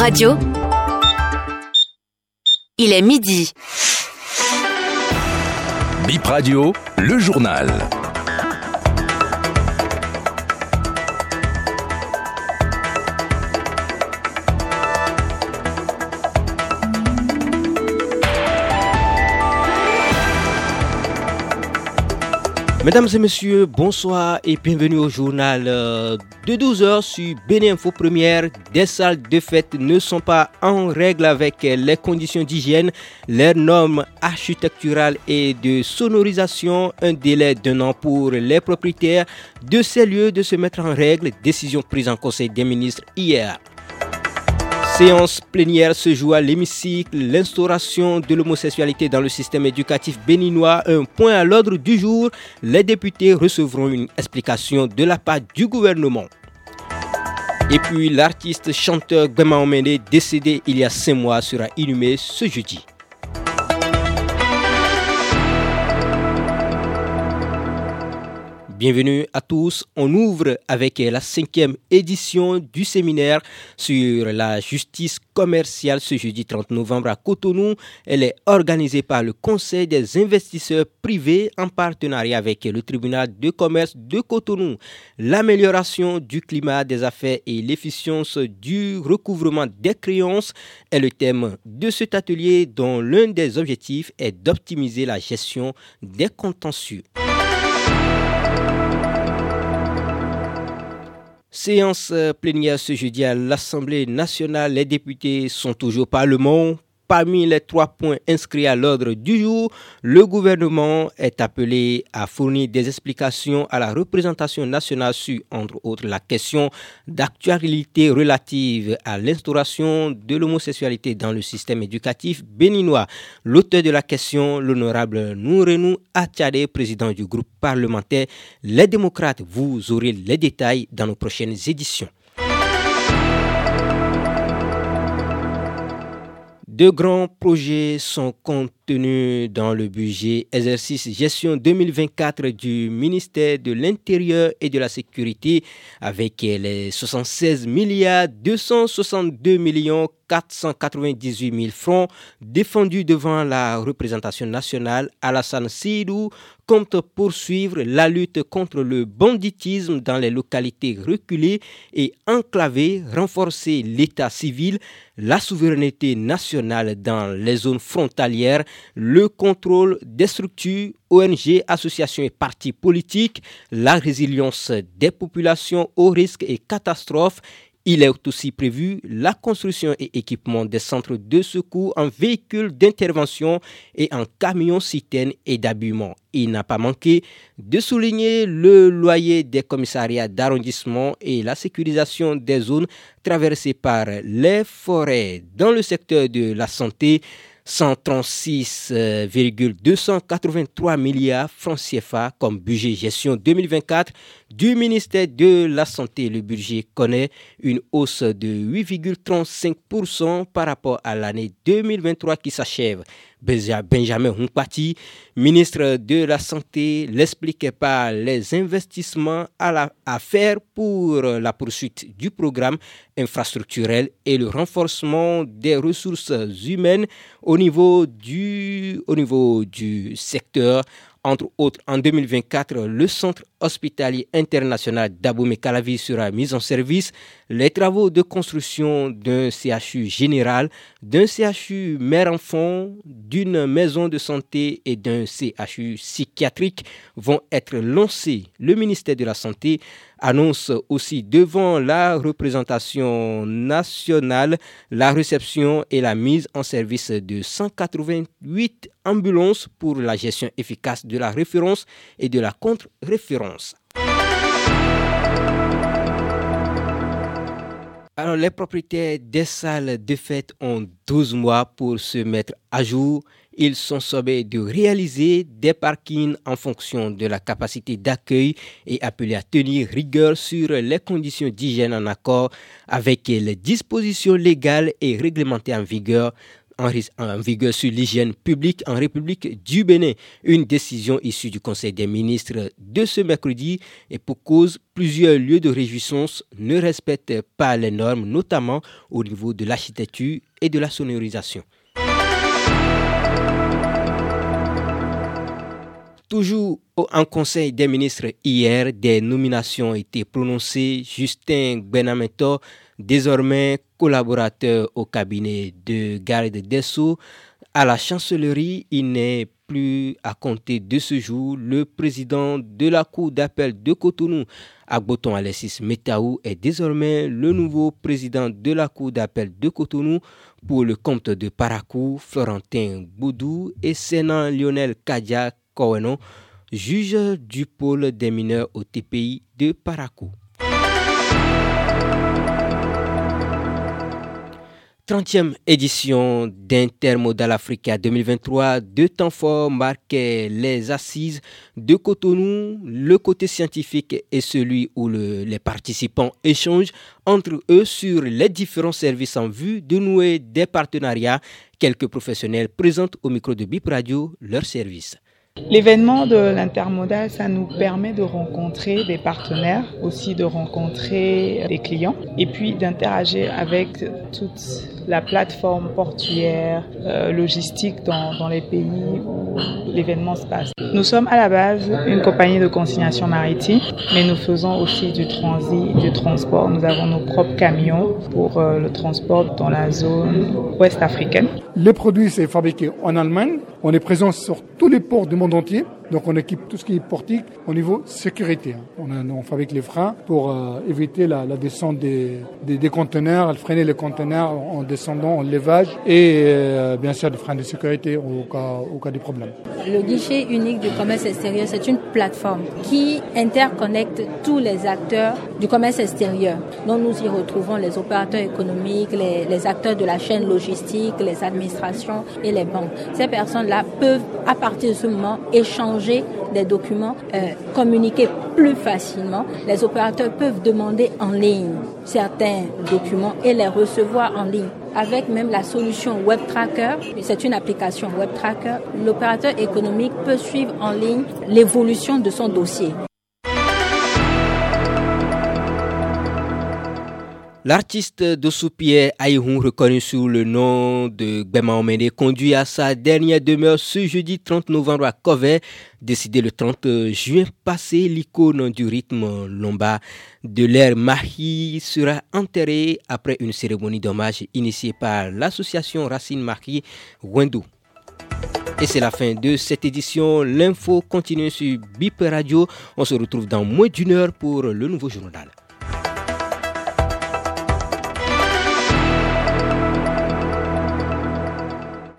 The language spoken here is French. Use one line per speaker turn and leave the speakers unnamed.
Radio. Il est midi.
Bip Radio, le journal.
Mesdames et messieurs, bonsoir et bienvenue au journal euh, de 12h sur Béninfo Première. Des salles de fête ne sont pas en règle avec les conditions d'hygiène, les normes architecturales et de sonorisation. Un délai d'un an pour les propriétaires de ces lieux de se mettre en règle. Décision prise en Conseil des ministres hier. Séance plénière se joue à l'hémicycle, l'instauration de l'homosexualité dans le système éducatif béninois, un point à l'ordre du jour. Les députés recevront une explication de la part du gouvernement. Et puis l'artiste chanteur Gwema Omene, décédé il y a cinq mois, sera inhumé ce jeudi. Bienvenue à tous. On ouvre avec la cinquième édition du séminaire sur la justice commerciale ce jeudi 30 novembre à Cotonou. Elle est organisée par le Conseil des investisseurs privés en partenariat avec le tribunal de commerce de Cotonou. L'amélioration du climat des affaires et l'efficience du recouvrement des créances est le thème de cet atelier dont l'un des objectifs est d'optimiser la gestion des contentieux. Séance euh, plénière ce jeudi à l'Assemblée nationale. Les députés sont toujours Parlement Parmi les trois points inscrits à l'ordre du jour, le gouvernement est appelé à fournir des explications à la représentation nationale sur, entre autres, la question d'actualité relative à l'instauration de l'homosexualité dans le système éducatif béninois. L'auteur de la question, l'honorable Nourenou Atchade, président du groupe parlementaire Les démocrates. Vous aurez les détails dans nos prochaines éditions. De grands projets sont contenus dans le budget exercice gestion 2024 du ministère de l'Intérieur et de la Sécurité avec les 76 milliards 262 millions 498 000 francs défendus devant la représentation nationale, Alassane Sidou compte poursuivre la lutte contre le banditisme dans les localités reculées et enclavées, renforcer l'état civil, la souveraineté nationale dans les zones frontalières, le contrôle des structures, ONG, associations et partis politiques, la résilience des populations aux risques et catastrophes il est aussi prévu la construction et équipement des centres de secours en véhicules d'intervention et en camions citernes et d'habillement. Il n'a pas manqué de souligner le loyer des commissariats d'arrondissement et la sécurisation des zones traversées par les forêts dans le secteur de la santé. 136,283 milliards francs CFA comme budget gestion 2024 du ministère de la Santé. Le budget connaît une hausse de 8,35% par rapport à l'année 2023 qui s'achève. Benjamin Humpati, ministre de la Santé, l'expliquait par les investissements à, à, faire pour la poursuite du programme infrastructurel et le renforcement des ressources humaines au niveau du, au niveau du secteur entre autres, en 2024, le centre hospitalier international d'Aboumé Calavi sera mis en service. Les travaux de construction d'un CHU général, d'un CHU mère-enfant, d'une maison de santé et d'un CHU psychiatrique vont être lancés. Le ministère de la Santé annonce aussi devant la représentation nationale la réception et la mise en service de 188 ambulances pour la gestion efficace de la référence et de la contre-référence. Alors, les propriétaires des salles de fête ont 12 mois pour se mettre à jour ils sont sommés de réaliser des parkings en fonction de la capacité d'accueil et appelés à tenir rigueur sur les conditions d'hygiène en accord avec les dispositions légales et réglementées en vigueur en vigueur sur l'hygiène publique en République du Bénin. Une décision issue du Conseil des ministres de ce mercredi et pour cause, plusieurs lieux de réjouissance ne respectent pas les normes, notamment au niveau de l'architecture et de la sonorisation. Toujours en Conseil des ministres hier, des nominations ont été prononcées. Justin Benameto, désormais collaborateur au cabinet de garde des Sceaux, à la chancellerie, il n'est plus à compter de ce jour. Le président de la Cour d'appel de Cotonou, Agboton Alessis Metaou, est désormais le nouveau président de la Cour d'appel de Cotonou pour le compte de Paracou, Florentin Boudou et Sénat Lionel Kadia juge du pôle des mineurs au TPI de Parakou. 30e édition d'Intermodal Africa 2023, deux temps forts marquaient les assises de Cotonou, le côté scientifique et celui où les participants échangent entre eux sur les différents services en vue de nouer des partenariats. Quelques professionnels présentent au micro de Bip Radio leurs services.
L'événement de l'intermodal, ça nous permet de rencontrer des partenaires, aussi de rencontrer des clients et puis d'interagir avec toute la plateforme portuaire, euh, logistique dans, dans, les pays où l'événement se passe. Nous sommes à la base une compagnie de consignation maritime, mais nous faisons aussi du transit, du transport. Nous avons nos propres camions pour euh, le transport dans la zone ouest africaine.
Les produits, c'est fabriqué en Allemagne. On est présent sur tous les ports du monde entier. Donc on équipe tout ce qui est portique au niveau sécurité. On, on fabrique les freins pour euh, éviter la, descente des, des, conteneurs, freiner les conteneurs en descendant, en levage et euh, bien sûr des freins de sécurité au cas, au cas des problèmes.
Le guichet unique du commerce extérieur, c'est une plateforme qui interconnecte tous les acteurs du commerce extérieur. Donc nous y retrouvons les opérateurs économiques, les, acteurs de la chaîne logistique, les administrations et les banques. Ces personnes-là peuvent à de ce moment échanger des documents, euh, communiquer plus facilement. Les opérateurs peuvent demander en ligne certains documents et les recevoir en ligne. Avec même la solution Web Tracker, c'est une application Web Tracker, l'opérateur économique peut suivre en ligne l'évolution de son dossier.
L'artiste de Aïhoun, reconnu sous le nom de Gbema Omene, conduit à sa dernière demeure ce jeudi 30 novembre à Covet. Décidé le 30 juin passé, l'icône du rythme lomba de l'ère Mahi sera enterrée après une cérémonie d'hommage initiée par l'association Racine Mahi Wendou. Et c'est la fin de cette édition. L'info continue sur BIP Radio. On se retrouve dans moins d'une heure pour le nouveau journal.